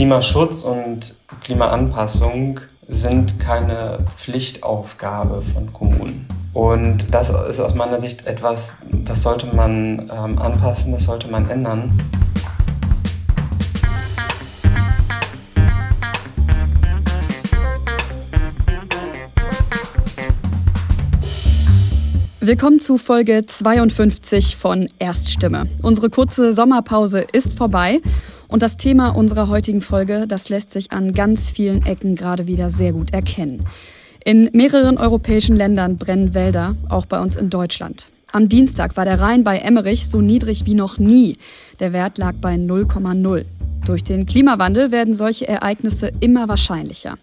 Klimaschutz und Klimaanpassung sind keine Pflichtaufgabe von Kommunen. Und das ist aus meiner Sicht etwas, das sollte man ähm, anpassen, das sollte man ändern. Willkommen zu Folge 52 von Erststimme. Unsere kurze Sommerpause ist vorbei und das Thema unserer heutigen Folge, das lässt sich an ganz vielen Ecken gerade wieder sehr gut erkennen. In mehreren europäischen Ländern brennen Wälder, auch bei uns in Deutschland. Am Dienstag war der Rhein bei Emmerich so niedrig wie noch nie. Der Wert lag bei 0,0. Durch den Klimawandel werden solche Ereignisse immer wahrscheinlicher.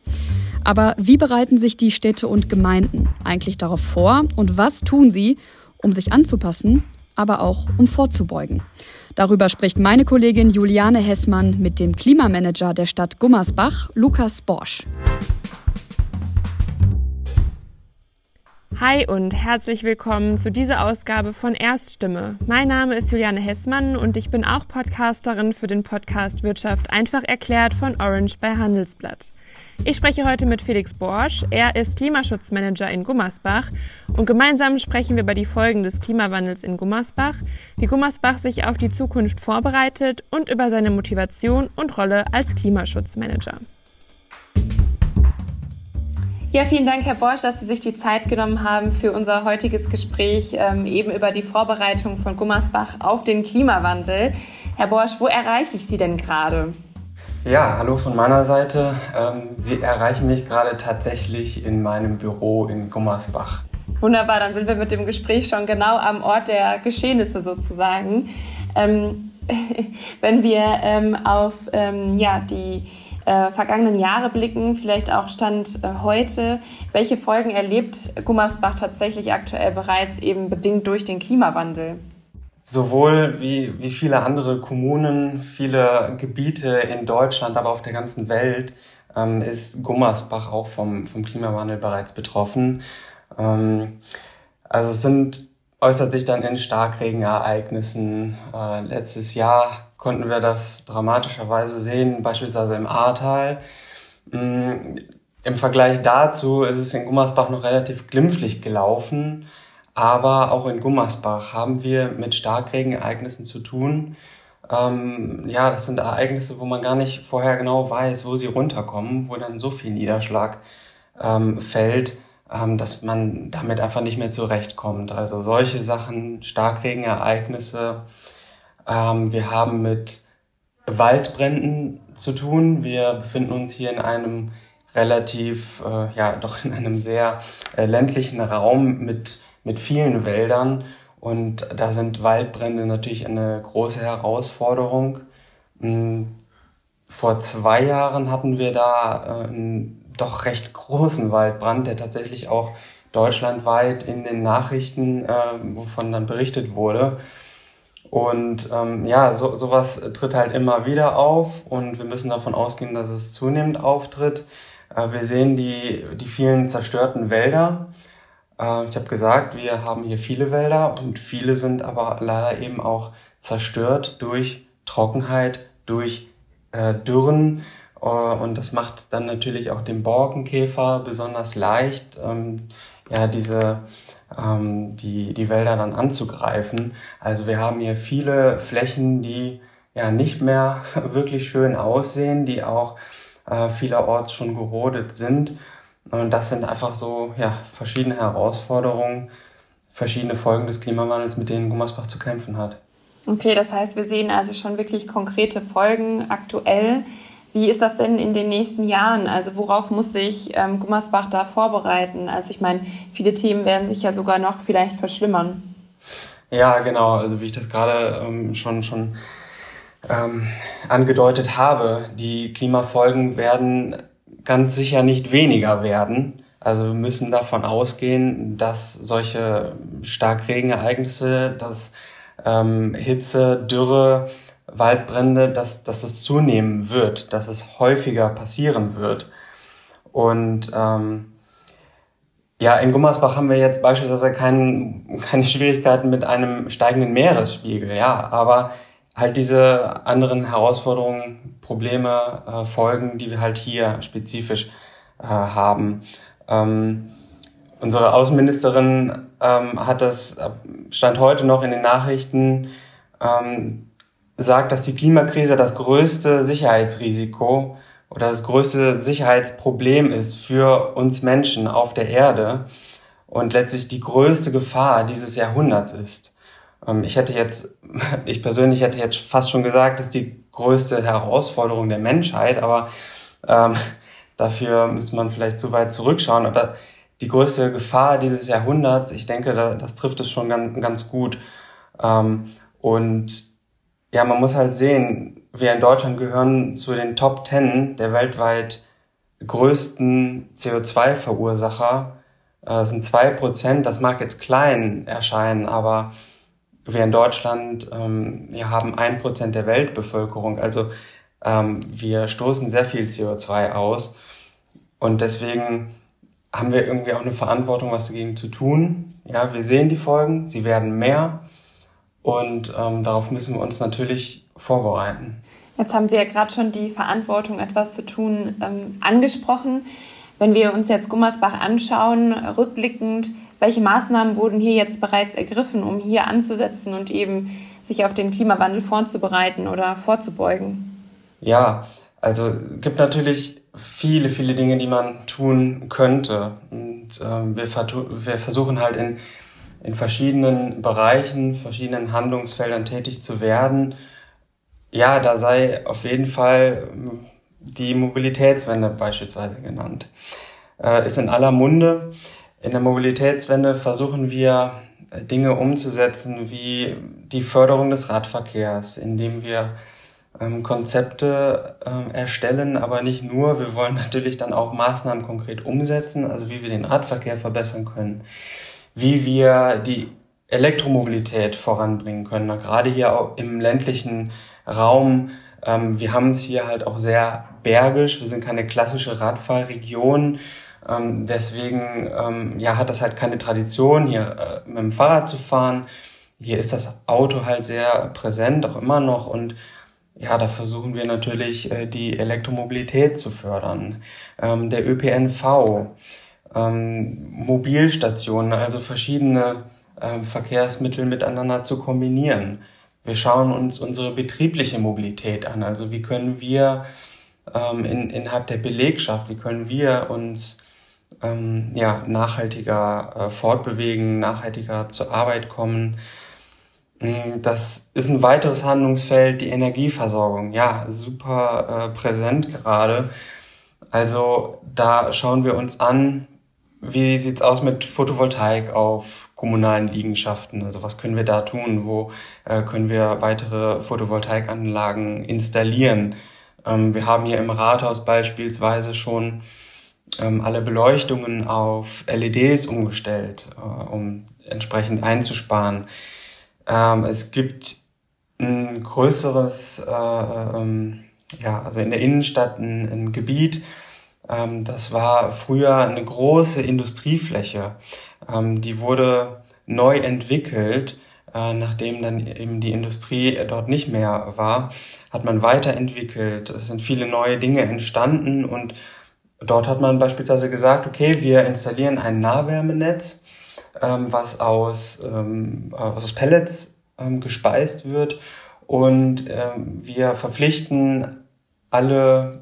Aber wie bereiten sich die Städte und Gemeinden eigentlich darauf vor und was tun sie, um sich anzupassen, aber auch um vorzubeugen? Darüber spricht meine Kollegin Juliane Hessmann mit dem Klimamanager der Stadt Gummersbach, Lukas Borsch. Hi und herzlich willkommen zu dieser Ausgabe von Erststimme. Mein Name ist Juliane Hessmann und ich bin auch Podcasterin für den Podcast Wirtschaft einfach erklärt von Orange bei Handelsblatt. Ich spreche heute mit Felix Borsch. Er ist Klimaschutzmanager in Gummersbach und gemeinsam sprechen wir über die Folgen des Klimawandels in Gummersbach, wie Gummersbach sich auf die Zukunft vorbereitet und über seine Motivation und Rolle als Klimaschutzmanager. Ja, vielen Dank, Herr Borsch, dass Sie sich die Zeit genommen haben für unser heutiges Gespräch ähm, eben über die Vorbereitung von Gummersbach auf den Klimawandel. Herr Borsch, wo erreiche ich Sie denn gerade? Ja, hallo von meiner Seite. Ähm, Sie erreichen mich gerade tatsächlich in meinem Büro in Gummersbach. Wunderbar, dann sind wir mit dem Gespräch schon genau am Ort der Geschehnisse sozusagen. Ähm, wenn wir ähm, auf ähm, ja, die äh, vergangenen Jahre blicken, vielleicht auch Stand äh, heute, welche Folgen erlebt Gummersbach tatsächlich aktuell bereits eben bedingt durch den Klimawandel? Sowohl wie, wie viele andere Kommunen, viele Gebiete in Deutschland, aber auf der ganzen Welt ähm, ist Gummersbach auch vom, vom Klimawandel bereits betroffen. Ähm, also es sind, äußert sich dann in Starkregenereignissen. Äh, letztes Jahr konnten wir das dramatischerweise sehen, beispielsweise im Ahrtal. Ähm, Im Vergleich dazu ist es in Gummersbach noch relativ glimpflich gelaufen. Aber auch in Gummersbach haben wir mit Starkregenereignissen zu tun. Ähm, ja, das sind Ereignisse, wo man gar nicht vorher genau weiß, wo sie runterkommen, wo dann so viel Niederschlag ähm, fällt, ähm, dass man damit einfach nicht mehr zurechtkommt. Also solche Sachen, Starkregenereignisse. Ähm, wir haben mit Waldbränden zu tun. Wir befinden uns hier in einem relativ, äh, ja, doch in einem sehr äh, ländlichen Raum mit mit vielen Wäldern und da sind Waldbrände natürlich eine große Herausforderung. Hm, vor zwei Jahren hatten wir da äh, einen doch recht großen Waldbrand, der tatsächlich auch deutschlandweit in den Nachrichten, äh, wovon dann berichtet wurde. Und ähm, ja, so, sowas tritt halt immer wieder auf und wir müssen davon ausgehen, dass es zunehmend auftritt. Äh, wir sehen die, die vielen zerstörten Wälder. Äh, ich habe gesagt, wir haben hier viele Wälder und viele sind aber leider eben auch zerstört durch Trockenheit, durch äh, Dürren. Äh, und das macht dann natürlich auch dem Borkenkäfer besonders leicht, ähm, ja, diese, ähm, die, die Wälder dann anzugreifen. Also wir haben hier viele Flächen, die ja nicht mehr wirklich schön aussehen, die auch vielerorts schon gerodet sind. Und das sind einfach so ja, verschiedene Herausforderungen, verschiedene Folgen des Klimawandels, mit denen Gummersbach zu kämpfen hat. Okay, das heißt, wir sehen also schon wirklich konkrete Folgen aktuell. Wie ist das denn in den nächsten Jahren? Also worauf muss sich ähm, Gummersbach da vorbereiten? Also ich meine, viele Themen werden sich ja sogar noch vielleicht verschlimmern. Ja, genau. Also wie ich das gerade ähm, schon, schon ähm, angedeutet habe, die Klimafolgen werden ganz sicher nicht weniger werden. Also wir müssen davon ausgehen, dass solche Starkregenereignisse, dass ähm, Hitze, Dürre, Waldbrände, dass, dass es zunehmen wird, dass es häufiger passieren wird. Und ähm, ja, in Gummersbach haben wir jetzt beispielsweise kein, keine Schwierigkeiten mit einem steigenden Meeresspiegel, ja, aber halt diese anderen Herausforderungen, Probleme äh, folgen, die wir halt hier spezifisch äh, haben. Ähm, unsere Außenministerin ähm, hat das, stand heute noch in den Nachrichten, ähm, sagt, dass die Klimakrise das größte Sicherheitsrisiko oder das größte Sicherheitsproblem ist für uns Menschen auf der Erde und letztlich die größte Gefahr dieses Jahrhunderts ist. Ähm, ich hätte jetzt, ich persönlich hätte jetzt fast schon gesagt, das ist die größte Herausforderung der Menschheit, aber ähm, dafür müsste man vielleicht zu weit zurückschauen. Aber die größte Gefahr dieses Jahrhunderts, ich denke, das, das trifft es schon ganz, ganz gut. Ähm, und ja, man muss halt sehen, wir in Deutschland gehören zu den Top Ten der weltweit größten CO2-Verursacher. Äh, das sind zwei Prozent, das mag jetzt klein erscheinen, aber wir in Deutschland ähm, wir haben ein Prozent der Weltbevölkerung. Also ähm, wir stoßen sehr viel CO2 aus. Und deswegen haben wir irgendwie auch eine Verantwortung, was dagegen zu tun. Ja, wir sehen die Folgen, sie werden mehr. Und ähm, darauf müssen wir uns natürlich vorbereiten. Jetzt haben Sie ja gerade schon die Verantwortung, etwas zu tun, ähm, angesprochen. Wenn wir uns jetzt Gummersbach anschauen, rückblickend, welche Maßnahmen wurden hier jetzt bereits ergriffen, um hier anzusetzen und eben sich auf den Klimawandel vorzubereiten oder vorzubeugen? Ja, also es gibt natürlich viele, viele Dinge, die man tun könnte. Und ähm, wir, wir versuchen halt in, in verschiedenen Bereichen, verschiedenen Handlungsfeldern tätig zu werden. Ja, da sei auf jeden Fall die Mobilitätswende beispielsweise genannt. Äh, ist in aller Munde. In der Mobilitätswende versuchen wir äh, Dinge umzusetzen wie die Förderung des Radverkehrs, indem wir ähm, Konzepte äh, erstellen, aber nicht nur. Wir wollen natürlich dann auch Maßnahmen konkret umsetzen, also wie wir den Radverkehr verbessern können, wie wir die Elektromobilität voranbringen können, gerade hier auch im ländlichen Raum. Ähm, wir haben es hier halt auch sehr bergisch. Wir sind keine klassische Radfahrregion. Ähm, deswegen ähm, ja, hat das halt keine Tradition, hier äh, mit dem Fahrrad zu fahren. Hier ist das Auto halt sehr präsent, auch immer noch. Und ja, da versuchen wir natürlich, äh, die Elektromobilität zu fördern. Ähm, der ÖPNV, ähm, Mobilstationen, also verschiedene äh, Verkehrsmittel miteinander zu kombinieren. Wir schauen uns unsere betriebliche Mobilität an. Also wie können wir ähm, in, innerhalb der Belegschaft, wie können wir uns ähm, ja, nachhaltiger äh, fortbewegen, nachhaltiger zur Arbeit kommen. Mm, das ist ein weiteres Handlungsfeld, die Energieversorgung. Ja, super äh, präsent gerade. Also da schauen wir uns an, wie sieht's aus mit Photovoltaik auf kommunalen Liegenschaften? Also was können wir da tun? Wo äh, können wir weitere Photovoltaikanlagen installieren? Ähm, wir haben hier im Rathaus beispielsweise schon ähm, alle Beleuchtungen auf LEDs umgestellt, äh, um entsprechend einzusparen. Ähm, es gibt ein größeres, äh, ähm, ja, also in der Innenstadt ein, ein Gebiet, ähm, das war früher eine große Industriefläche. Ähm, die wurde neu entwickelt äh, nachdem dann eben die Industrie dort nicht mehr war, hat man weiterentwickelt. Es sind viele neue Dinge entstanden und dort hat man beispielsweise gesagt, okay, wir installieren ein Nahwärmenetz, ähm, was aus, ähm, aus Pellets ähm, gespeist wird und ähm, wir verpflichten alle,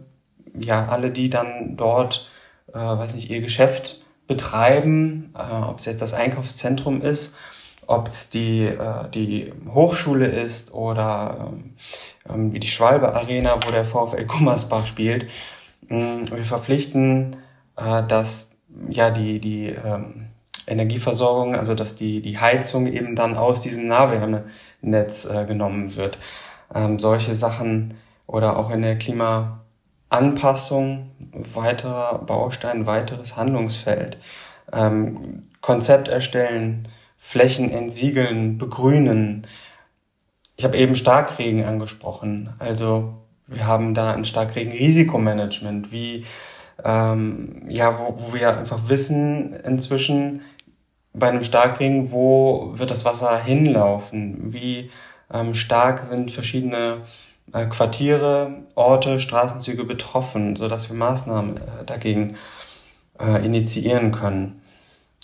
ja, alle, die dann dort, äh, weiß nicht, ihr Geschäft betreiben, äh, ob es jetzt das Einkaufszentrum ist, ob es die, äh, die Hochschule ist oder ähm, wie die Schwalbe Arena, wo der VfL Gummersbach spielt. Wir verpflichten, äh, dass ja die, die ähm, Energieversorgung, also dass die, die Heizung eben dann aus diesem Nahwärmenetz äh, genommen wird. Ähm, solche Sachen oder auch in der Klimaanpassung weiterer Baustein, weiteres Handlungsfeld. Ähm, Konzept erstellen, Flächen entsiegeln, begrünen. Ich habe eben Starkregen angesprochen. Also wir haben da ein Starkregen-Risikomanagement, wie ähm, ja, wo, wo wir einfach wissen inzwischen bei einem Starkregen, wo wird das Wasser hinlaufen, wie ähm, stark sind verschiedene äh, Quartiere, Orte, Straßenzüge betroffen, sodass wir Maßnahmen äh, dagegen äh, initiieren können.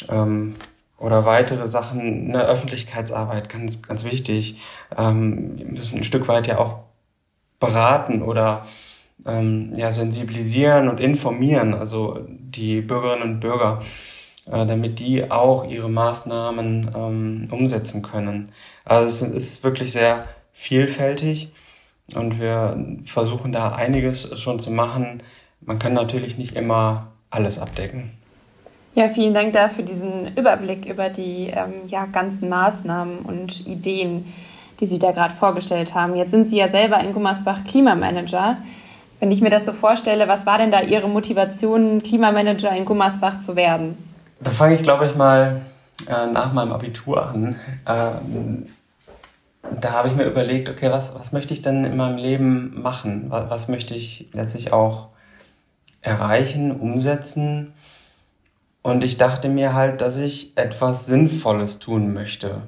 Ähm, oder weitere Sachen, eine Öffentlichkeitsarbeit, ganz, ganz wichtig. Ähm, wir müssen ein Stück weit ja auch beraten oder ähm, ja, sensibilisieren und informieren, also die Bürgerinnen und Bürger, äh, damit die auch ihre Maßnahmen ähm, umsetzen können. Also es ist wirklich sehr vielfältig und wir versuchen da einiges schon zu machen. Man kann natürlich nicht immer alles abdecken. Ja, vielen Dank dafür diesen Überblick über die ähm, ja, ganzen Maßnahmen und Ideen, die Sie da gerade vorgestellt haben. Jetzt sind Sie ja selber in Gummersbach Klimamanager. Wenn ich mir das so vorstelle, was war denn da Ihre Motivation, Klimamanager in Gummersbach zu werden? Da fange ich, glaube ich, mal äh, nach meinem Abitur an. Ähm, da habe ich mir überlegt, okay, was, was möchte ich denn in meinem Leben machen? Was, was möchte ich letztlich auch erreichen, umsetzen? Und ich dachte mir halt, dass ich etwas Sinnvolles tun möchte.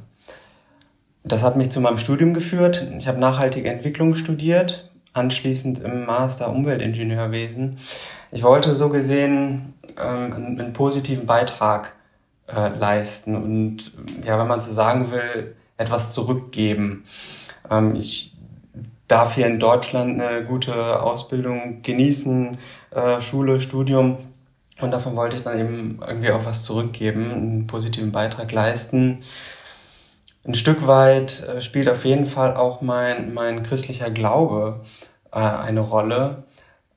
Das hat mich zu meinem Studium geführt. Ich habe nachhaltige Entwicklung studiert, anschließend im Master Umweltingenieurwesen. Ich wollte so gesehen ähm, einen, einen, positiven Beitrag äh, leisten und, ja, wenn man so sagen will, etwas zurückgeben. Ähm, ich darf hier in Deutschland eine gute Ausbildung genießen, äh, Schule, Studium und davon wollte ich dann eben irgendwie auch was zurückgeben, einen positiven Beitrag leisten. Ein Stück weit äh, spielt auf jeden Fall auch mein, mein christlicher Glaube äh, eine Rolle,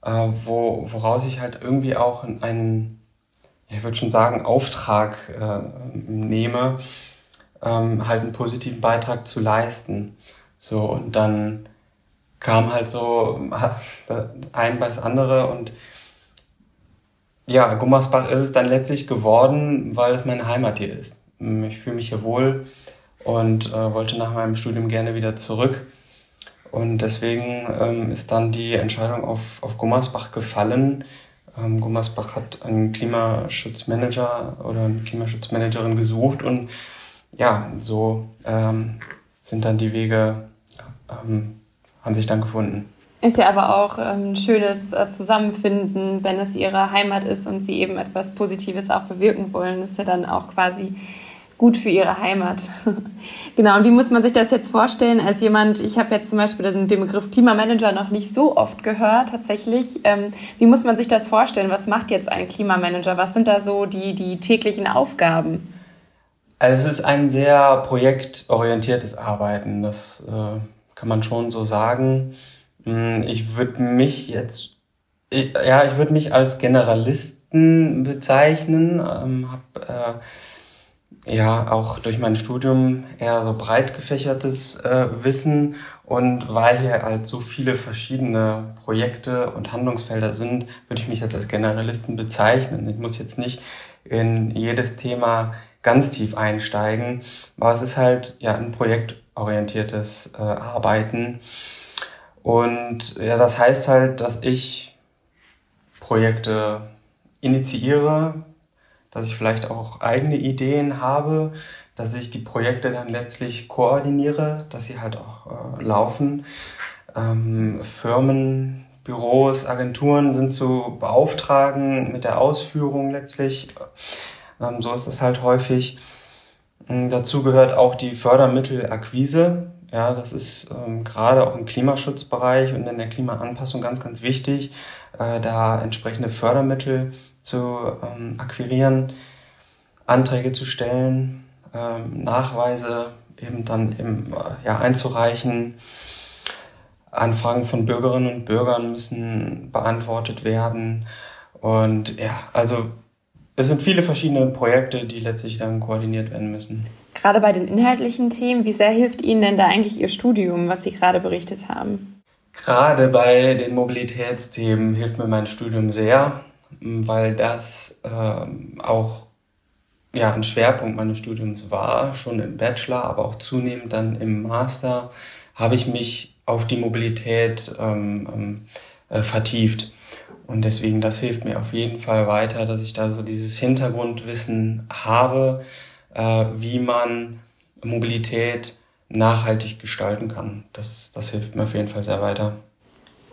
äh, wo, woraus ich halt irgendwie auch einen, ich würde schon sagen, Auftrag äh, nehme, ähm, halt einen positiven Beitrag zu leisten. So, und dann kam halt so ein bei das andere und ja, Gummersbach ist es dann letztlich geworden, weil es meine Heimat hier ist. Ich fühle mich hier wohl und äh, wollte nach meinem Studium gerne wieder zurück. Und deswegen ähm, ist dann die Entscheidung auf, auf Gummersbach gefallen. Ähm, Gummersbach hat einen Klimaschutzmanager oder eine Klimaschutzmanagerin gesucht und ja, so ähm, sind dann die Wege, ähm, haben sich dann gefunden. Ist ja aber auch ein ähm, schönes äh, Zusammenfinden, wenn es ihre Heimat ist und sie eben etwas Positives auch bewirken wollen. Ist ja dann auch quasi gut für ihre Heimat. genau, und wie muss man sich das jetzt vorstellen als jemand, ich habe jetzt zum Beispiel den, den, Begriff Klimamanager noch nicht so oft gehört tatsächlich. Ähm, wie muss man sich das vorstellen? Was macht jetzt ein Klimamanager? Was sind da so die, die täglichen Aufgaben? Also es ist ein sehr projektorientiertes Arbeiten, das äh, kann man schon so sagen. Hm, ich würde mich jetzt, ich, ja, ich würde mich als Generalisten bezeichnen. Ähm, habe äh, ja auch durch mein Studium eher so breit gefächertes äh, Wissen und weil hier halt so viele verschiedene Projekte und Handlungsfelder sind, würde ich mich jetzt als Generalisten bezeichnen. Ich muss jetzt nicht in jedes Thema ganz tief einsteigen, aber es ist halt ja ein projektorientiertes äh, Arbeiten. Und ja, das heißt halt, dass ich Projekte initiiere, dass ich vielleicht auch eigene Ideen habe, dass ich die Projekte dann letztlich koordiniere, dass sie halt auch äh, laufen. Ähm, Firmen, Büros, Agenturen sind zu beauftragen mit der Ausführung letztlich. Ähm, so ist es halt häufig. Ähm, dazu gehört auch die Fördermittelakquise. Ja, das ist ähm, gerade auch im Klimaschutzbereich und in der Klimaanpassung ganz, ganz wichtig, äh, da entsprechende Fördermittel zu ähm, akquirieren, Anträge zu stellen, ähm, Nachweise eben dann eben, äh, ja, einzureichen. Anfragen von Bürgerinnen und Bürgern müssen beantwortet werden. Und ja, also es sind viele verschiedene Projekte, die letztlich dann koordiniert werden müssen. Gerade bei den inhaltlichen Themen, wie sehr hilft Ihnen denn da eigentlich Ihr Studium, was Sie gerade berichtet haben? Gerade bei den Mobilitätsthemen hilft mir mein Studium sehr, weil das äh, auch ja, ein Schwerpunkt meines Studiums war, schon im Bachelor, aber auch zunehmend dann im Master habe ich mich auf die Mobilität ähm, ähm äh, vertieft. Und deswegen, das hilft mir auf jeden Fall weiter, dass ich da so dieses Hintergrundwissen habe, äh, wie man Mobilität nachhaltig gestalten kann. Das, das hilft mir auf jeden Fall sehr weiter.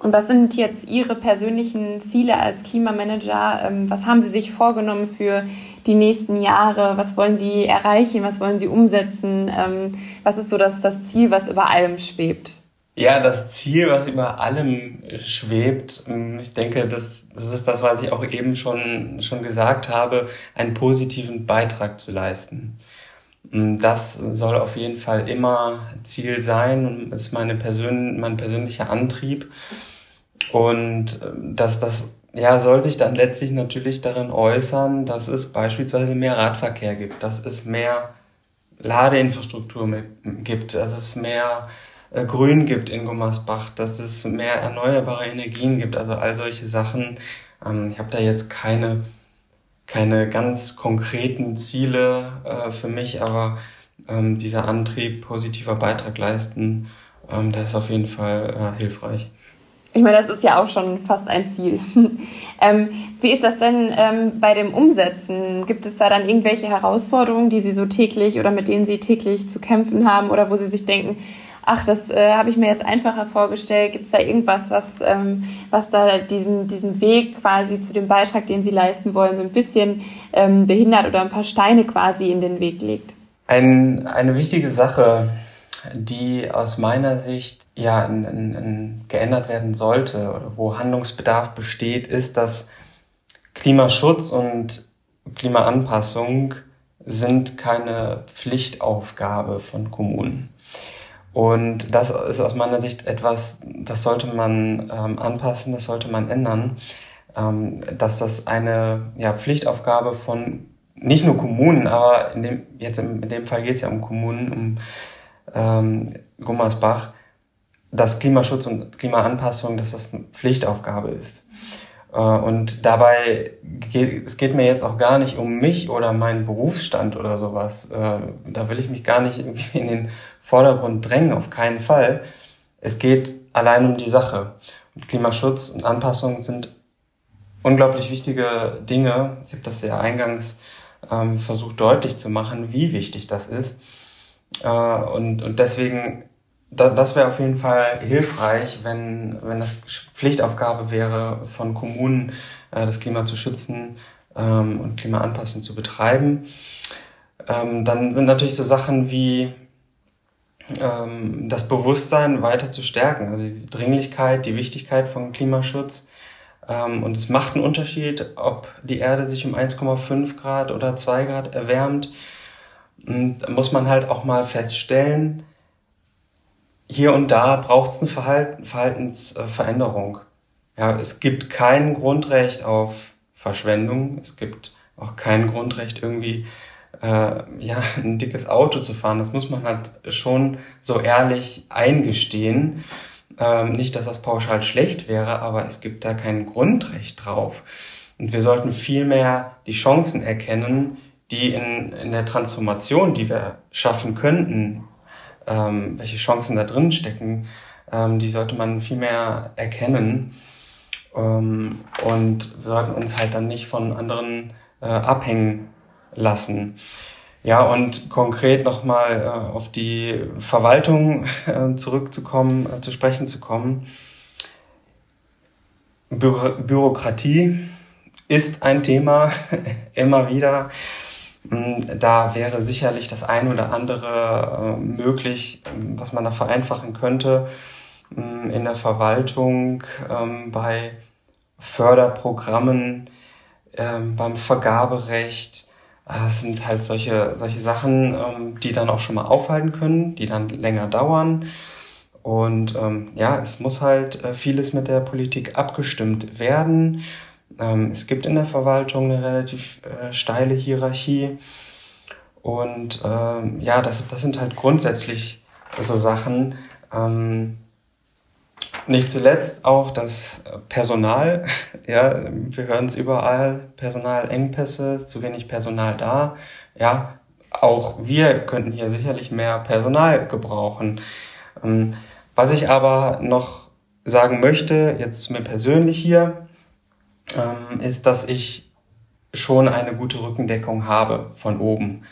Und was sind jetzt Ihre persönlichen Ziele als Klimamanager? Ähm, was haben Sie sich vorgenommen für die nächsten Jahre? Was wollen Sie erreichen? Was wollen Sie umsetzen? Ähm, was ist so das, das Ziel, was über allem schwebt? Ja, das Ziel, was über allem schwebt, ähm, ich denke, das, das ist das, was ich auch eben schon, schon gesagt habe, einen positiven Beitrag zu leisten. Das soll auf jeden Fall immer Ziel sein und ist meine Persön mein persönlicher Antrieb. Und ähm, dass das ja, soll sich dann letztlich natürlich darin äußern, dass es beispielsweise mehr Radverkehr gibt, dass es mehr Ladeinfrastruktur gibt, dass es mehr äh, Grün gibt in Gummersbach, dass es mehr erneuerbare Energien gibt, also all solche Sachen. Ähm, ich habe da jetzt keine, keine ganz konkreten Ziele äh, für mich, aber ähm, dieser Antrieb, positiver Beitrag leisten, der ist auf jeden Fall äh, hilfreich. Ich meine, das ist ja auch schon fast ein Ziel. ähm, wie ist das denn ähm, bei dem Umsetzen? Gibt es da dann irgendwelche Herausforderungen, die Sie so täglich oder mit denen Sie täglich zu kämpfen haben oder wo Sie sich denken, ach, das äh, habe ich mir jetzt einfacher vorgestellt. Gibt es da irgendwas, was, ähm, was da diesen, diesen Weg quasi zu dem Beitrag, den Sie leisten wollen, so ein bisschen ähm, behindert oder ein paar Steine quasi in den Weg legt? Ein, eine wichtige Sache die aus meiner Sicht ja in, in, in geändert werden sollte oder wo Handlungsbedarf besteht, ist, dass Klimaschutz und Klimaanpassung sind keine Pflichtaufgabe von Kommunen. Und das ist aus meiner Sicht etwas, das sollte man ähm, anpassen, das sollte man ändern, ähm, dass das eine ja, Pflichtaufgabe von nicht nur Kommunen, aber in dem, jetzt in, in dem Fall geht es ja um Kommunen, um ähm, Gummersbach, dass Klimaschutz und Klimaanpassung, dass das eine Pflichtaufgabe ist. Äh, und dabei geht es geht mir jetzt auch gar nicht um mich oder meinen Berufsstand oder sowas. Äh, da will ich mich gar nicht irgendwie in den Vordergrund drängen, auf keinen Fall. Es geht allein um die Sache. Und Klimaschutz und Anpassung sind unglaublich wichtige Dinge. Ich habe das ja eingangs ähm, versucht deutlich zu machen, wie wichtig das ist. Äh, und, und deswegen, das wäre auf jeden Fall hilfreich, wenn, wenn das Pflichtaufgabe wäre von Kommunen, äh, das Klima zu schützen ähm, und Klimaanpassung zu betreiben. Ähm, dann sind natürlich so Sachen wie ähm, das Bewusstsein weiter zu stärken, also die Dringlichkeit, die Wichtigkeit von Klimaschutz. Und es macht einen Unterschied, ob die Erde sich um 1,5 Grad oder 2 Grad erwärmt. Und da muss man halt auch mal feststellen, hier und da braucht es eine Verhalten, Verhaltensveränderung. Ja, es gibt kein Grundrecht auf Verschwendung. Es gibt auch kein Grundrecht, irgendwie äh, ja, ein dickes Auto zu fahren. Das muss man halt schon so ehrlich eingestehen. Ähm, nicht, dass das pauschal schlecht wäre, aber es gibt da kein Grundrecht drauf. Und wir sollten vielmehr die Chancen erkennen, die in, in der Transformation, die wir schaffen könnten, ähm, welche Chancen da drin stecken, ähm, die sollte man viel mehr erkennen. Ähm, und wir sollten uns halt dann nicht von anderen äh, abhängen lassen. Ja, und konkret nochmal äh, auf die Verwaltung äh, zurückzukommen, äh, zu sprechen zu kommen. Bü Bürokratie ist ein Thema immer wieder. Hm, da wäre sicherlich das eine oder andere äh, möglich, ähm, was man da vereinfachen könnte hm, in der Verwaltung, ähm, bei Förderprogrammen, ähm, beim Vergaberecht. Das sind halt solche, solche Sachen, die dann auch schon mal aufhalten können, die dann länger dauern. Und ja, es muss halt äh, vieles mit der Politik abgestimmt werden. Ähm, es gibt in der Verwaltung eine relativ äh, steile Hierarchie. Und ähm, ja, das, das sind halt grundsätzlich so Sachen. Ähm, nicht zuletzt auch das Personal. Ja, wir hören es überall. Personalengpässe, zu wenig Personal da. Ja, auch wir könnten hier sicherlich mehr Personal gebrauchen. Ähm, was ich aber noch sagen möchte, jetzt mir persönlich hier, ähm, ist, dass ich schon eine gute Rückendeckung habe von oben.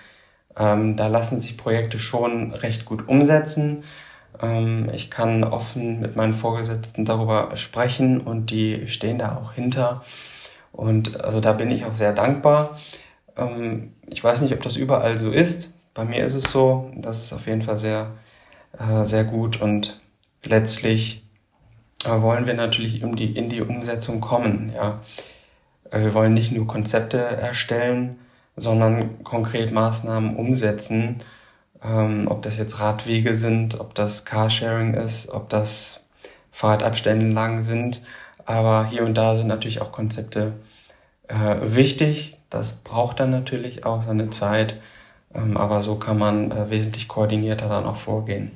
Ähm, da lassen sich Projekte schon recht gut umsetzen. Ähm, ich kann offen mit meinen Vorgesetzten darüber sprechen und die stehen da auch hinter. Und also da bin ich auch sehr dankbar. Ähm, ich weiß nicht, ob das überall so ist. Bei mir ist es so. Das ist auf jeden Fall sehr, äh, sehr gut. Und letztlich wollen wir natürlich in die, in die Umsetzung kommen. Ja. Äh, wir wollen nicht nur Konzepte erstellen, sondern konkret Maßnahmen umsetzen. Ähm, ob das jetzt Radwege sind, ob das Carsharing ist, ob das Fahrradabstände sind. Aber hier und da sind natürlich auch Konzepte äh, wichtig. Das braucht dann natürlich auch seine Zeit. Ähm, aber so kann man äh, wesentlich koordinierter dann auch vorgehen.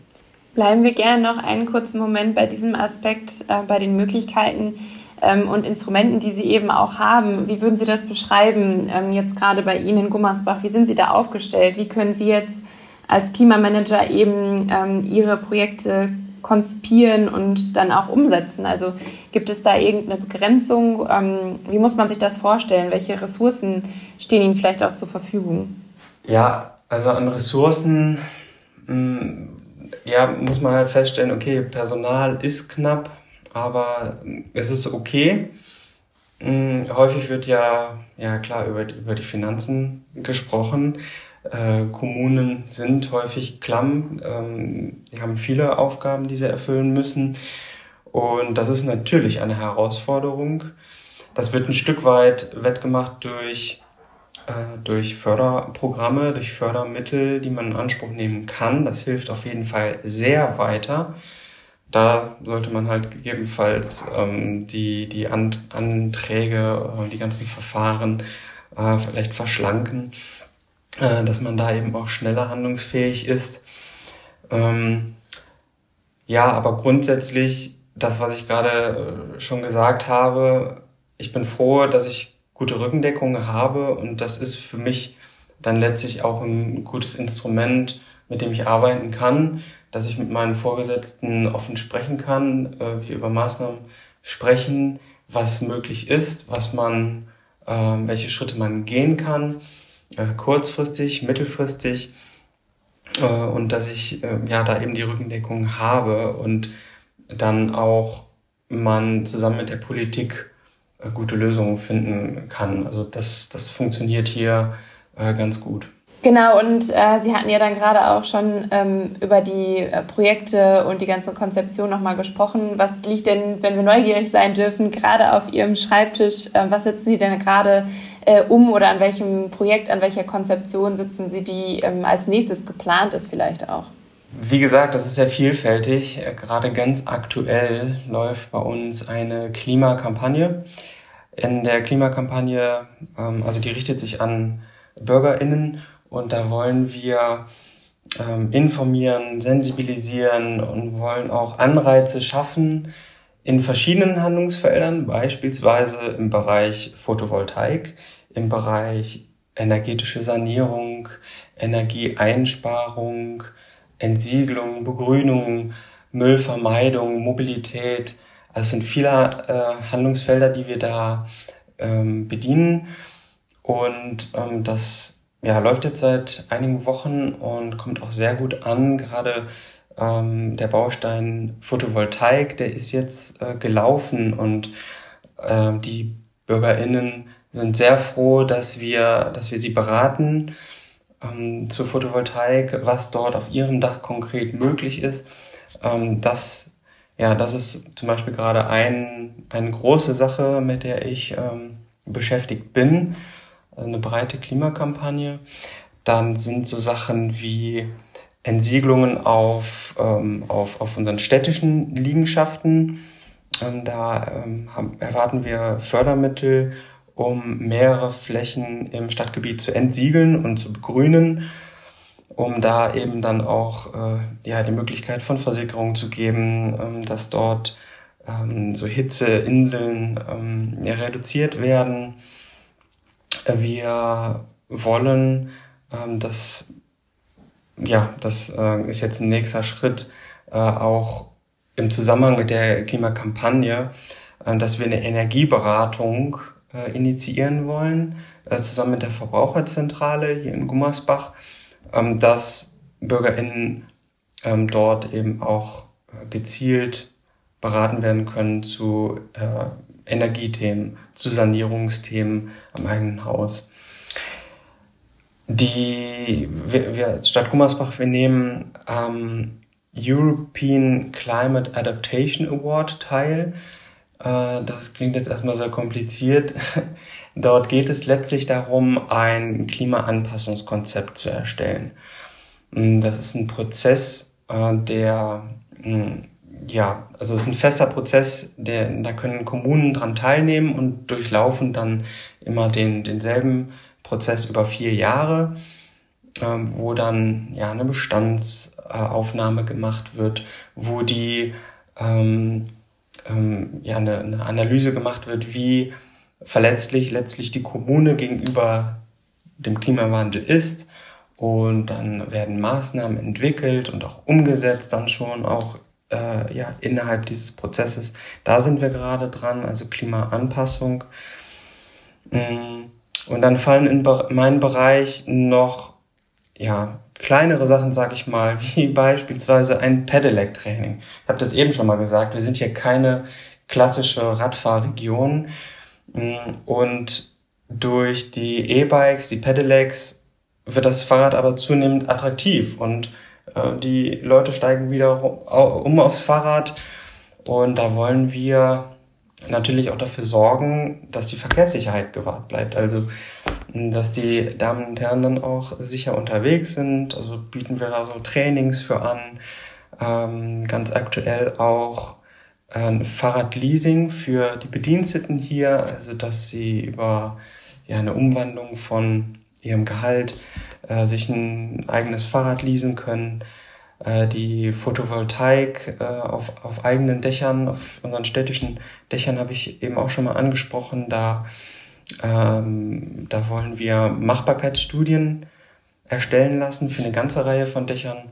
Bleiben wir gerne noch einen kurzen Moment bei diesem Aspekt, äh, bei den Möglichkeiten ähm, und Instrumenten, die Sie eben auch haben. Wie würden Sie das beschreiben, ähm, jetzt gerade bei Ihnen in Gummersbach? Wie sind Sie da aufgestellt? Wie können Sie jetzt als Klimamanager eben ähm, Ihre Projekte konzipieren und dann auch umsetzen? Also gibt es da irgendeine Begrenzung? Ähm, wie muss man sich das vorstellen? Welche Ressourcen stehen Ihnen vielleicht auch zur Verfügung? Ja, also an Ressourcen mh, mm, ja, muss man halt feststellen, okay, Personal ist knapp, aber es ist okay. Mh, häufig wird ja, ja klar, über, über die Finanzen gesprochen. Äh, Kommunen sind häufig klamm, ähm, die haben viele Aufgaben, die sie erfüllen müssen. Und das ist natürlich eine Herausforderung. Das wird ein Stück weit wettgemacht durch, durch Förderprogramme, durch Fördermittel, die man in Anspruch nehmen kann. Das hilft auf jeden Fall sehr weiter. Da sollte man halt gegebenenfalls ähm, die, die Anträge, äh, die ganzen Verfahren äh, vielleicht verschlanken äh, dass man da eben auch schneller handlungsfähig ist. Ähm, ja, aber grundsätzlich, das, was ich gerade äh, schon gesagt habe, ich bin froh, dass ich gute Rückendeckung habe. Und das ist für mich dann letztlich auch ein gutes Instrument, mit dem ich arbeiten kann, dass ich mit meinen Vorgesetzten offen sprechen kann, äh, wir über Maßnahmen sprechen, was möglich ist, was man, äh, welche Schritte man gehen kann äh, kurzfristig, mittelfristig äh, und dass ich äh, ja da eben die Rückendeckung habe und dann auch man zusammen mit der Politik gute Lösungen finden kann. Also das, das funktioniert hier äh, ganz gut. Genau, und äh, Sie hatten ja dann gerade auch schon ähm, über die äh, Projekte und die ganze Konzeption nochmal gesprochen. Was liegt denn, wenn wir neugierig sein dürfen, gerade auf Ihrem Schreibtisch? Äh, was setzen Sie denn gerade äh, um oder an welchem Projekt, an welcher Konzeption sitzen Sie, die ähm, als nächstes geplant ist vielleicht auch? Wie gesagt, das ist sehr vielfältig. Äh, gerade ganz aktuell läuft bei uns eine Klimakampagne. In der Klimakampagne, ähm, also die richtet sich an BürgerInnen und da wollen wir ähm, informieren, sensibilisieren und wollen auch Anreize schaffen in verschiedenen Handlungsfeldern, beispielsweise im Bereich Photovoltaik, im Bereich energetische Sanierung, Energieeinsparung, Entsiegelung, Begrünung, Müllvermeidung, Mobilität. Also es sind viele äh, Handlungsfelder, die wir da ähm, bedienen. Und ähm, das ja, läuft jetzt seit einigen Wochen und kommt auch sehr gut an. Gerade ähm, der Baustein Photovoltaik, der ist jetzt äh, gelaufen und äh, die BürgerInnen sind sehr froh, dass wir, dass wir sie beraten ähm, zur Photovoltaik, was dort auf ihrem Dach konkret möglich ist. Ähm, das, ja, das ist zum Beispiel gerade ein, eine große Sache, mit der ich ähm, beschäftigt bin. Eine breite Klimakampagne. Dann sind so Sachen wie Entsiegelungen auf, ähm, auf, auf unseren städtischen Liegenschaften. Ähm, da ähm, haben, erwarten wir Fördermittel um mehrere Flächen im Stadtgebiet zu entsiegeln und zu begrünen, um da eben dann auch äh, ja, die Möglichkeit von Versickerungen zu geben, ähm, dass dort ähm, so Hitzeinseln ähm, ja, reduziert werden. Wir wollen, ähm, dass ja, das äh, ist jetzt ein nächster Schritt, äh, auch im Zusammenhang mit der Klimakampagne, äh, dass wir eine Energieberatung initiieren wollen, äh, zusammen mit der Verbraucherzentrale hier in Gummersbach, ähm, dass BürgerInnen ähm, dort eben auch äh, gezielt beraten werden können zu äh, Energiethemen, zu Sanierungsthemen am eigenen Haus. Die, wir, wir als Stadt Gummersbach, wir nehmen am European Climate Adaptation Award teil. Äh, das klingt jetzt erstmal sehr kompliziert. Dort geht es letztlich darum, ein Klimaanpassungskonzept zu erstellen. Mm, das ist ein Prozess, äh, der, mm, ja, also es ist ein fester Prozess, der, da können Kommunen dran teilnehmen und durchlaufen dann immer den, denselben Prozess über vier Jahre, ähm, wo dann ja eine Bestandsaufnahme gemacht wird, wo die ähm, ähm, ja eine, eine Analyse gemacht wird, wie verletzlich letztlich die Kommune gegenüber dem Klimawandel ist. Und dann werden Maßnahmen entwickelt und auch umgesetzt, dann schon auch äh, ja, innerhalb dieses Prozesses. Da sind wir gerade dran, also Klimaanpassung. Mm. Und dann fallen in meinen Bereich noch ja, kleinere Sachen, sag ich mal, wie beispielsweise ein Pedelec-Training. Ich habe das eben schon mal gesagt, wir sind hier keine klassische Radfahrregion. Und durch die E-Bikes, die Pedelecs, wird das Fahrrad aber zunehmend attraktiv und äh, die Leute steigen wieder um aufs Fahrrad und da wollen wir natürlich auch dafür sorgen, dass die Verkehrssicherheit gewahrt bleibt. Also, dass die Damen und Herren dann auch sicher unterwegs sind. Also bieten wir da so Trainings für an. Ähm, ganz aktuell auch ein Fahrradleasing für die Bediensteten hier, also dass sie über ja, eine Umwandlung von ihrem Gehalt äh, sich ein eigenes Fahrrad leasen können. Äh, die Photovoltaik äh, auf, auf eigenen Dächern, auf unseren städtischen Dächern habe ich eben auch schon mal angesprochen. Da, ähm, da wollen wir Machbarkeitsstudien erstellen lassen für eine ganze Reihe von Dächern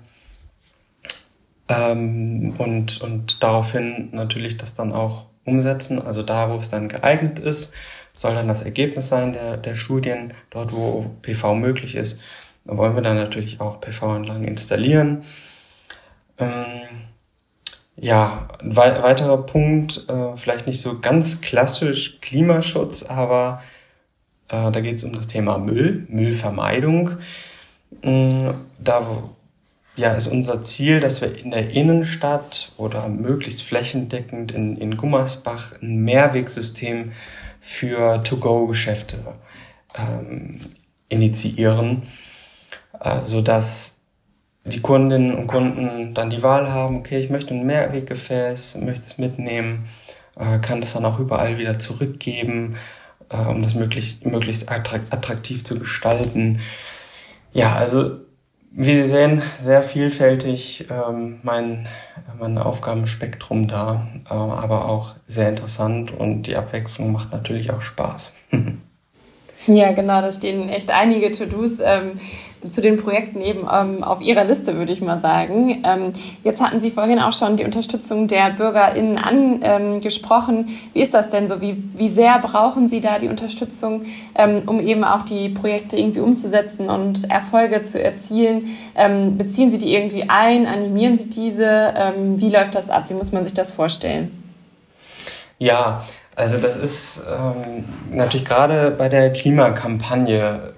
ähm, und, und daraufhin natürlich das dann auch umsetzen. Also da, wo es dann geeignet ist, soll dann das Ergebnis sein der, der Studien. Dort, wo PV möglich ist, wollen wir dann natürlich auch PV-Anlagen installieren. Ähm, ja, ein weiterer Punkt, äh, vielleicht nicht so ganz klassisch Klimaschutz, aber äh, da geht es um das Thema Müll, Müllvermeidung. Ähm, da ja, ist unser Ziel, dass wir in der Innenstadt oder möglichst flächendeckend in, in Gummersbach ein Mehrwegsystem für To-Go-Geschäfte ähm, initiieren, äh, sodass die Kundinnen und Kunden dann die Wahl haben, okay, ich möchte ein Mehrweggefäß, möchte es mitnehmen, äh, kann das dann auch überall wieder zurückgeben, äh, um das möglichst, möglichst attraktiv zu gestalten. Ja, also wie Sie sehen, sehr vielfältig ähm, mein, mein Aufgabenspektrum da, äh, aber auch sehr interessant und die Abwechslung macht natürlich auch Spaß. Ja, genau, da stehen echt einige To-Dos ähm, zu den Projekten eben ähm, auf Ihrer Liste, würde ich mal sagen. Ähm, jetzt hatten Sie vorhin auch schon die Unterstützung der BürgerInnen angesprochen. Ähm, wie ist das denn so? Wie, wie sehr brauchen Sie da die Unterstützung, ähm, um eben auch die Projekte irgendwie umzusetzen und Erfolge zu erzielen? Ähm, beziehen Sie die irgendwie ein? Animieren Sie diese? wie läuft das ab? Wie muss man sich das vorstellen? Ja, also das ist ähm, natürlich gerade bei der Klimakampagne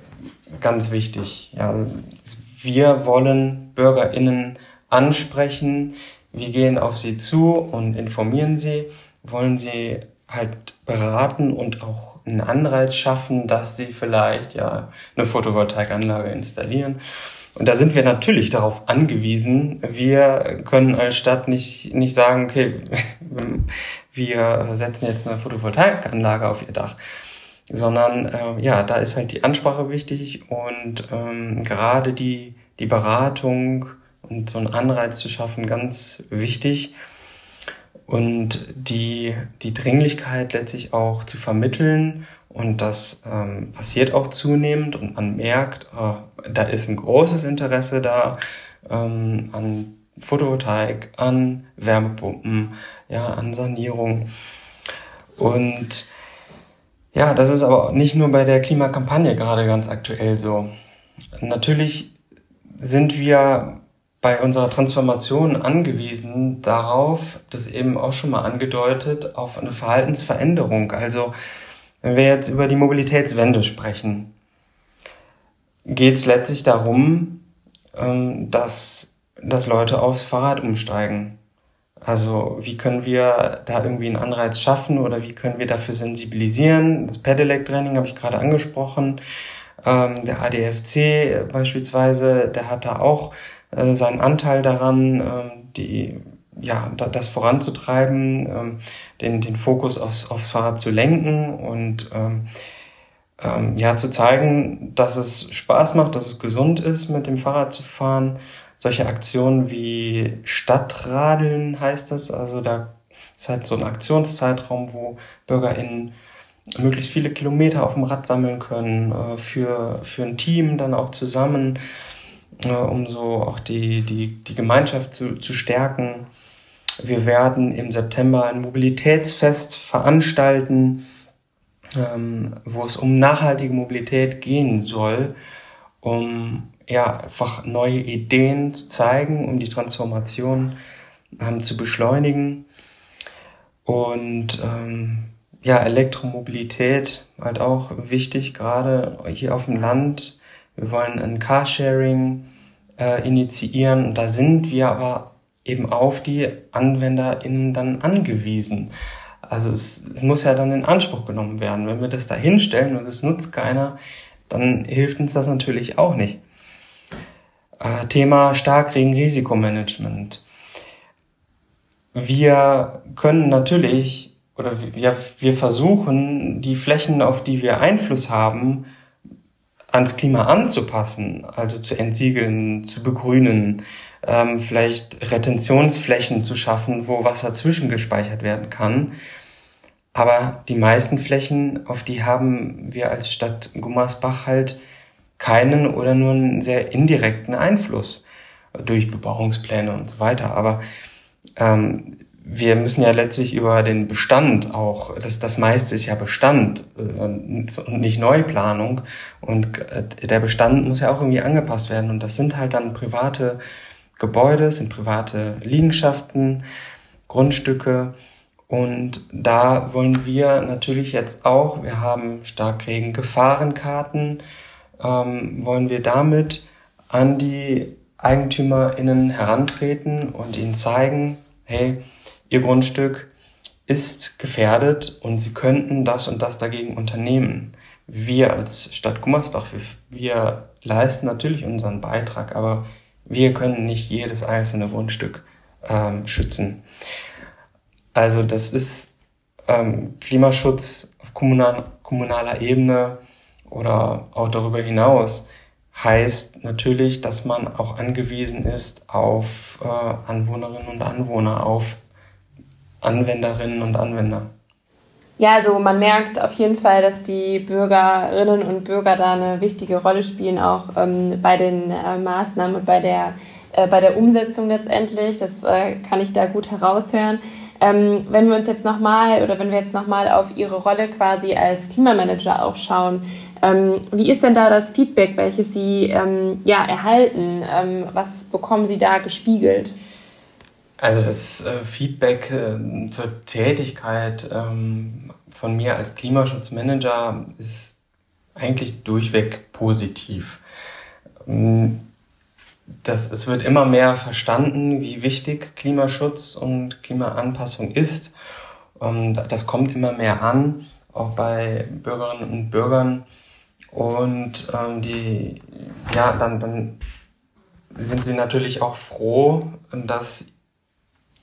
ganz wichtig. Ja, wir wollen Bürgerinnen ansprechen, wir gehen auf sie zu und informieren sie, wollen sie halt beraten und auch einen Anreiz schaffen, dass sie vielleicht ja eine Photovoltaikanlage installieren. Und da sind wir natürlich darauf angewiesen. Wir können als Stadt nicht, nicht sagen, okay, wir setzen jetzt eine Photovoltaikanlage auf ihr Dach, sondern äh, ja, da ist halt die Ansprache wichtig und ähm, gerade die, die Beratung und so einen Anreiz zu schaffen, ganz wichtig. Und die, die Dringlichkeit letztlich auch zu vermitteln. Und das ähm, passiert auch zunehmend und man merkt, äh, da ist ein großes Interesse da ähm, an Photovoltaik, an Wärmepumpen, ja, an Sanierung. Und ja, das ist aber nicht nur bei der Klimakampagne gerade ganz aktuell so. Natürlich sind wir bei unserer Transformation angewiesen darauf, das eben auch schon mal angedeutet, auf eine Verhaltensveränderung. Also wenn wir jetzt über die Mobilitätswende sprechen, geht es letztlich darum, ähm, dass, dass Leute aufs Fahrrad umsteigen. Also wie können wir da irgendwie einen Anreiz schaffen oder wie können wir dafür sensibilisieren? Das Pedelec-Training habe ich gerade angesprochen. Ähm, der ADFC beispielsweise, der hat da auch äh, seinen Anteil daran, ähm, die, ja, da, das voranzutreiben, ähm, den, den Fokus aufs, aufs Fahrrad zu lenken und ähm, ähm, ja, zu zeigen, dass es Spaß macht, dass es gesund ist, mit dem Fahrrad zu fahren solche Aktionen wie Stadtradeln heißt das. Also da ist halt so ein Aktionszeitraum, wo BürgerInnen möglichst viele Kilometer auf dem Rad sammeln können, äh, für, für ein Team dann auch zusammen, um so auch die, die, die Gemeinschaft zu, zu stärken. Wir werden im September ein Mobilitätsfest veranstalten, ähm, wo es um nachhaltige Mobilität gehen soll, um ja, einfach neue Ideen zu zeigen, um die Transformation ähm, zu beschleunigen. Und ähm, ja, Elektromobilität halt auch wichtig, gerade hier auf dem Land. Wir wollen ein Carsharing äh, initiieren und da sind wir aber eben auf die AnwenderInnen dann angewiesen. Also es, es muss ja dann in Anspruch genommen werden. Wenn wir das da hinstellen und es nutzt keiner, dann hilft uns das natürlich auch nicht. Äh, Thema Starkregen-Risikomanagement. Wir können natürlich oder wir, wir versuchen, die Flächen, auf die wir Einfluss haben, ans Klima anzupassen, also zu entsiegeln, zu begrünen, ähm, vielleicht Retentionsflächen zu schaffen, wo Wasser zwischengespeichert werden kann. Aber die meisten Flächen, auf die haben wir als Stadt Gummersbach halt keinen oder nur einen sehr indirekten Einfluss durch Bebauungspläne und so weiter. Aber ähm, wir müssen ja letztlich über den Bestand auch, das, das meiste ist ja Bestand äh, und nicht Neuplanung. Und äh, der Bestand muss ja auch irgendwie angepasst werden. Und das sind halt dann private Gebäude, sind private Liegenschaften, Grundstücke. Und da wollen wir natürlich jetzt auch, wir haben Starkregen-Gefahrenkarten, ähm, wollen wir damit an die EigentümerInnen herantreten und ihnen zeigen, hey, ihr Grundstück ist gefährdet und sie könnten das und das dagegen unternehmen. Wir als Stadt Gummersbach, wir, wir leisten natürlich unseren Beitrag, aber wir können nicht jedes einzelne Grundstück ähm, schützen. Also das ist ähm, Klimaschutz auf kommunal, kommunaler Ebene oder auch darüber hinaus heißt natürlich, dass man auch angewiesen ist auf äh, Anwohnerinnen und Anwohner, auf Anwenderinnen und Anwender. Ja, also man merkt auf jeden Fall, dass die Bürgerinnen und Bürger da eine wichtige Rolle spielen, auch ähm, bei den äh, Maßnahmen und bei der, äh, bei der Umsetzung letztendlich. Das äh, kann ich da gut heraushören. Ähm, wenn wir uns jetzt nochmal oder wenn wir jetzt nochmal auf Ihre Rolle quasi als Klimamanager auch schauen, ähm, wie ist denn da das Feedback, welches Sie ähm, ja, erhalten? Ähm, was bekommen Sie da gespiegelt? Also das äh, Feedback äh, zur Tätigkeit ähm, von mir als Klimaschutzmanager ist eigentlich durchweg positiv. Ähm, das, es wird immer mehr verstanden, wie wichtig Klimaschutz und Klimaanpassung ist. Ähm, das kommt immer mehr an, auch bei Bürgerinnen und Bürgern. Und ähm, die, ja, dann, dann sind sie natürlich auch froh, dass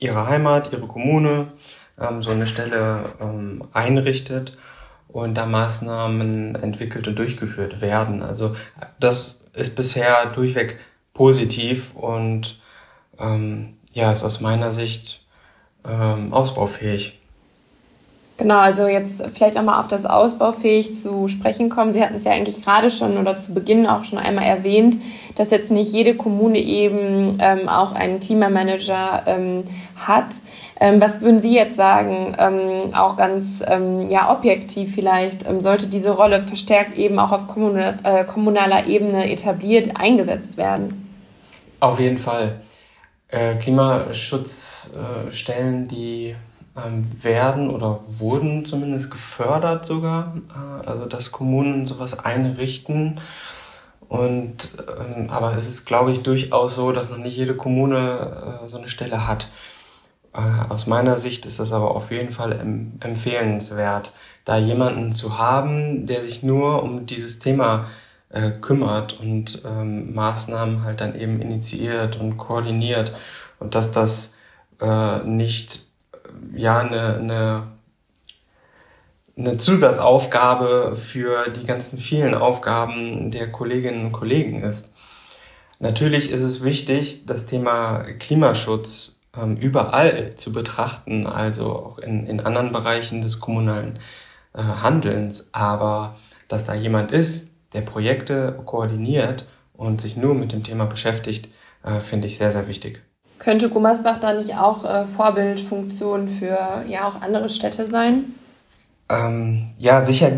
ihre Heimat, ihre Kommune ähm, so eine Stelle ähm, einrichtet und da Maßnahmen entwickelt und durchgeführt werden. Also das ist bisher durchweg positiv und ähm, ja, ist aus meiner Sicht ähm, ausbaufähig. Genau, also jetzt vielleicht auch mal auf das Ausbaufähig zu sprechen kommen. Sie hatten es ja eigentlich gerade schon oder zu Beginn auch schon einmal erwähnt, dass jetzt nicht jede Kommune eben ähm, auch einen Klimamanager ähm, hat. Ähm, was würden Sie jetzt sagen, ähm, auch ganz ähm, ja, objektiv vielleicht, ähm, sollte diese Rolle verstärkt eben auch auf kommunal, äh, kommunaler Ebene etabliert eingesetzt werden? Auf jeden Fall. Äh, Klimaschutzstellen, die ähm, werden oder wurden zumindest gefördert sogar, äh, also dass Kommunen sowas einrichten. Und ähm, aber es ist, glaube ich, durchaus so, dass noch nicht jede Kommune äh, so eine Stelle hat. Äh, aus meiner Sicht ist das aber auf jeden Fall empfehlenswert, da jemanden zu haben, der sich nur um dieses Thema kümmert und ähm, Maßnahmen halt dann eben initiiert und koordiniert und dass das nicht ja eine, eine, eine Zusatzaufgabe für die ganzen vielen Aufgaben der Kolleginnen und Kollegen ist. Natürlich ist es wichtig, das Thema Klimaschutz ähm, überall zu betrachten, also auch in, in anderen Bereichen des kommunalen äh, Handelns. Aber dass da jemand ist, der Projekte koordiniert und sich nur mit dem Thema beschäftigt, äh, finde ich sehr, sehr wichtig. Könnte Gummersbach da nicht auch äh, Vorbildfunktion für ja auch andere Städte sein? Ähm, ja, sicher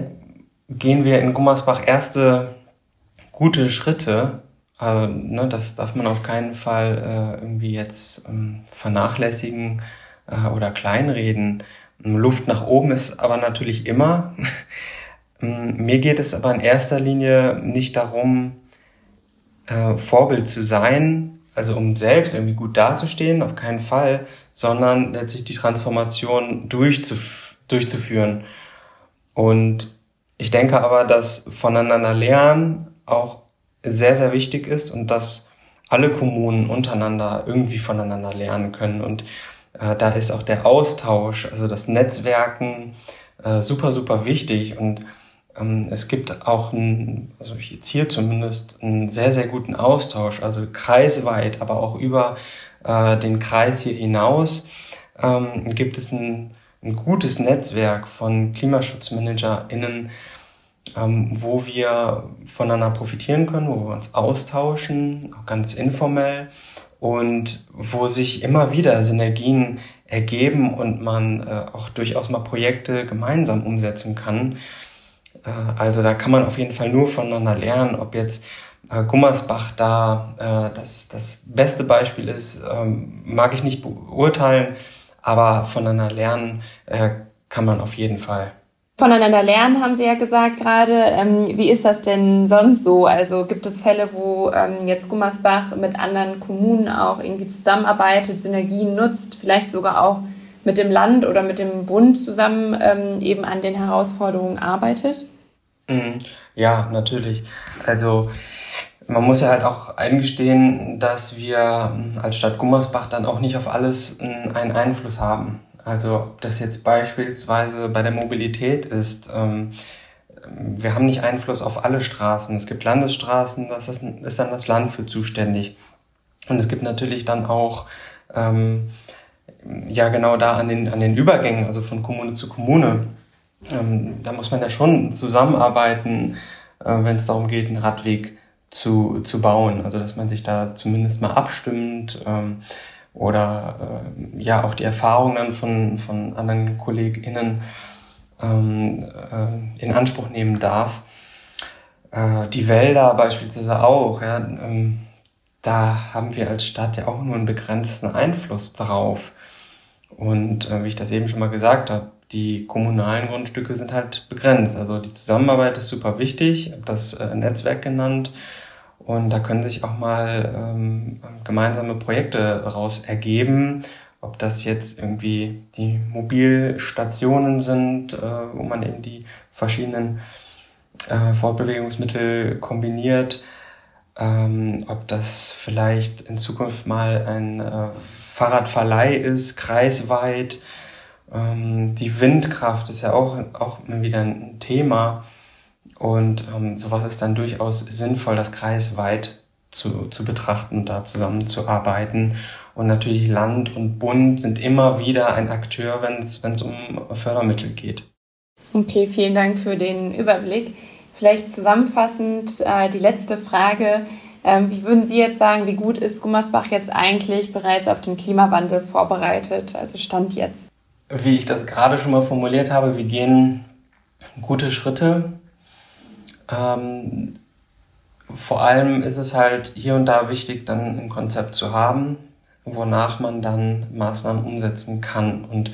gehen wir in Gummersbach erste gute Schritte also, ne, das darf man auf keinen Fall äh, irgendwie jetzt ähm, vernachlässigen äh, oder kleinreden. Luft nach oben ist aber natürlich immer. Mir geht es aber in erster Linie nicht darum, äh, Vorbild zu sein, also um selbst irgendwie gut dazustehen, auf keinen Fall, sondern letztlich die Transformation durchzuf durchzuführen. Und ich denke aber, dass voneinander lernen auch sehr, sehr wichtig ist und dass alle Kommunen untereinander irgendwie voneinander lernen können. Und äh, da ist auch der Austausch, also das Netzwerken äh, super, super wichtig. Und es gibt auch, ein, also jetzt hier zumindest, einen sehr, sehr guten Austausch, also kreisweit, aber auch über äh, den Kreis hier hinaus ähm, gibt es ein, ein gutes Netzwerk von KlimaschutzmanagerInnen, ähm, wo wir voneinander profitieren können, wo wir uns austauschen, auch ganz informell und wo sich immer wieder Synergien ergeben und man äh, auch durchaus mal Projekte gemeinsam umsetzen kann. Äh, also da kann man auf jeden Fall nur voneinander lernen, ob jetzt äh, Gummersbach da äh, das, das beste Beispiel ist, ähm, mag ich nicht beurteilen, aber voneinander lernen kann man auf jeden Fall voneinander lernen, haben Sie ja gesagt gerade. Ähm, wie ist das denn sonst so? Also gibt es Fälle, wo ähm, jetzt Gummersbach mit anderen Kommunen auch irgendwie zusammenarbeitet, Synergien nutzt, vielleicht sogar auch mit dem Land oder mit dem Bund zusammen eben an den Herausforderungen arbeitet? Mhm. Ja, natürlich. Also man muss ja halt auch eingestehen, dass wir als Stadt Gummersbach dann auch nicht auf alles einen Einfluss haben. Also ob das jetzt beispielsweise bei der Mobilität ist, ähm, wir haben nicht Einfluss auf alle Straßen. Es gibt Landesstraßen, das ist, ist dann das Land für zuständig. Und es gibt natürlich dann auch, ähm, ja genau da an den, an den Übergängen, also von Kommune zu Kommune, ähm, da muss man ja schon zusammenarbeiten, äh, wenn es darum geht, einen Radweg zu, zu bauen. Also dass man sich da zumindest mal abstimmt. Ähm, oder äh, ja auch die Erfahrungen dann von, von anderen KollegInnen ähm, äh, in Anspruch nehmen darf. Äh, die Wälder beispielsweise auch, ja, ähm, da haben wir als Stadt ja auch nur einen begrenzten Einfluss drauf. Und äh, wie ich das eben schon mal gesagt habe, die kommunalen Grundstücke sind halt begrenzt. Also die Zusammenarbeit ist super wichtig, ich habe das äh, Netzwerk genannt. Und da können sich auch mal ähm, gemeinsame Projekte daraus ergeben, ob das jetzt irgendwie die Mobilstationen sind, äh, wo man eben die verschiedenen äh, Fortbewegungsmittel kombiniert, ähm, ob das vielleicht in Zukunft mal ein äh, Fahrradverleih ist, kreisweit. Ähm, die Windkraft ist ja auch, auch wieder ein Thema. Und ähm, sowas ist dann durchaus sinnvoll, das kreisweit zu, zu betrachten und da zusammenzuarbeiten. Und natürlich Land und Bund sind immer wieder ein Akteur, wenn es um Fördermittel geht. Okay, vielen Dank für den Überblick. Vielleicht zusammenfassend äh, die letzte Frage. Ähm, wie würden Sie jetzt sagen, wie gut ist Gummersbach jetzt eigentlich bereits auf den Klimawandel vorbereitet, also Stand jetzt? Wie ich das gerade schon mal formuliert habe, wir gehen gute Schritte ähm, vor allem ist es halt hier und da wichtig, dann ein Konzept zu haben, wonach man dann Maßnahmen umsetzen kann. Und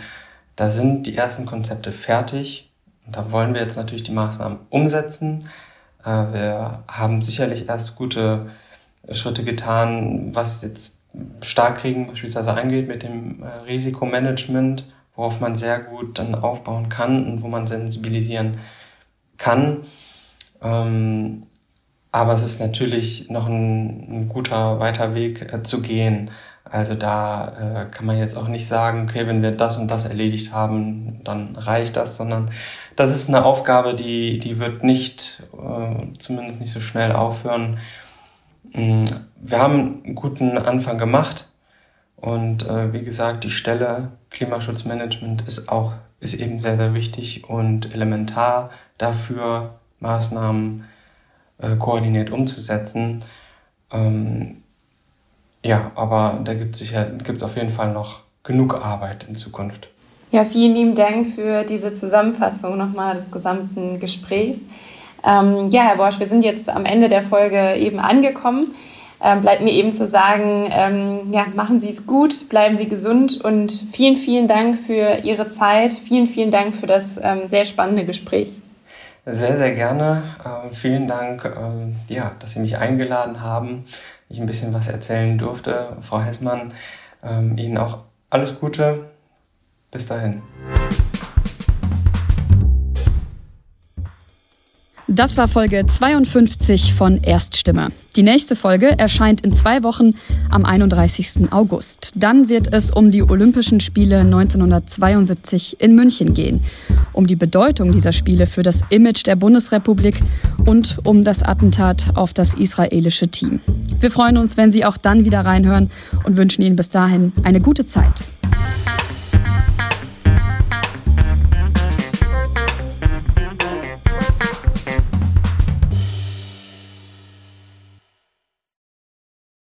da sind die ersten Konzepte fertig. Und da wollen wir jetzt natürlich die Maßnahmen umsetzen. Äh, wir haben sicherlich erst gute Schritte getan, was jetzt Starkkriegen beispielsweise angeht mit dem äh, Risikomanagement, worauf man sehr gut dann aufbauen kann und wo man sensibilisieren kann. Ähm, aber es ist natürlich noch ein, ein guter weiter Weg äh, zu gehen. Also da äh, kann man jetzt auch nicht sagen, okay, wenn wir das und das erledigt haben, dann reicht das, sondern das ist eine Aufgabe, die, die wird nicht, äh, zumindest nicht so schnell aufhören. Mm, wir haben einen guten Anfang gemacht und äh, wie gesagt, die Stelle Klimaschutzmanagement ist auch, ist eben sehr, sehr wichtig und elementar dafür, Maßnahmen äh, koordiniert umzusetzen. Ähm, ja, aber da gibt es sicher, gibt auf jeden Fall noch genug Arbeit in Zukunft. Ja, vielen lieben Dank für diese Zusammenfassung nochmal des gesamten Gesprächs. Ähm, ja, Herr Borsch, wir sind jetzt am Ende der Folge eben angekommen. Ähm, bleibt mir eben zu sagen, ähm, ja, machen Sie es gut, bleiben Sie gesund und vielen, vielen Dank für Ihre Zeit. Vielen, vielen Dank für das ähm, sehr spannende Gespräch. Sehr, sehr gerne. Ähm, vielen Dank, ähm, ja, dass Sie mich eingeladen haben, ich ein bisschen was erzählen durfte. Frau Hessmann, ähm, Ihnen auch alles Gute. Bis dahin. Das war Folge 52 von Erststimme. Die nächste Folge erscheint in zwei Wochen am 31. August. Dann wird es um die Olympischen Spiele 1972 in München gehen, um die Bedeutung dieser Spiele für das Image der Bundesrepublik und um das Attentat auf das israelische Team. Wir freuen uns, wenn Sie auch dann wieder reinhören und wünschen Ihnen bis dahin eine gute Zeit.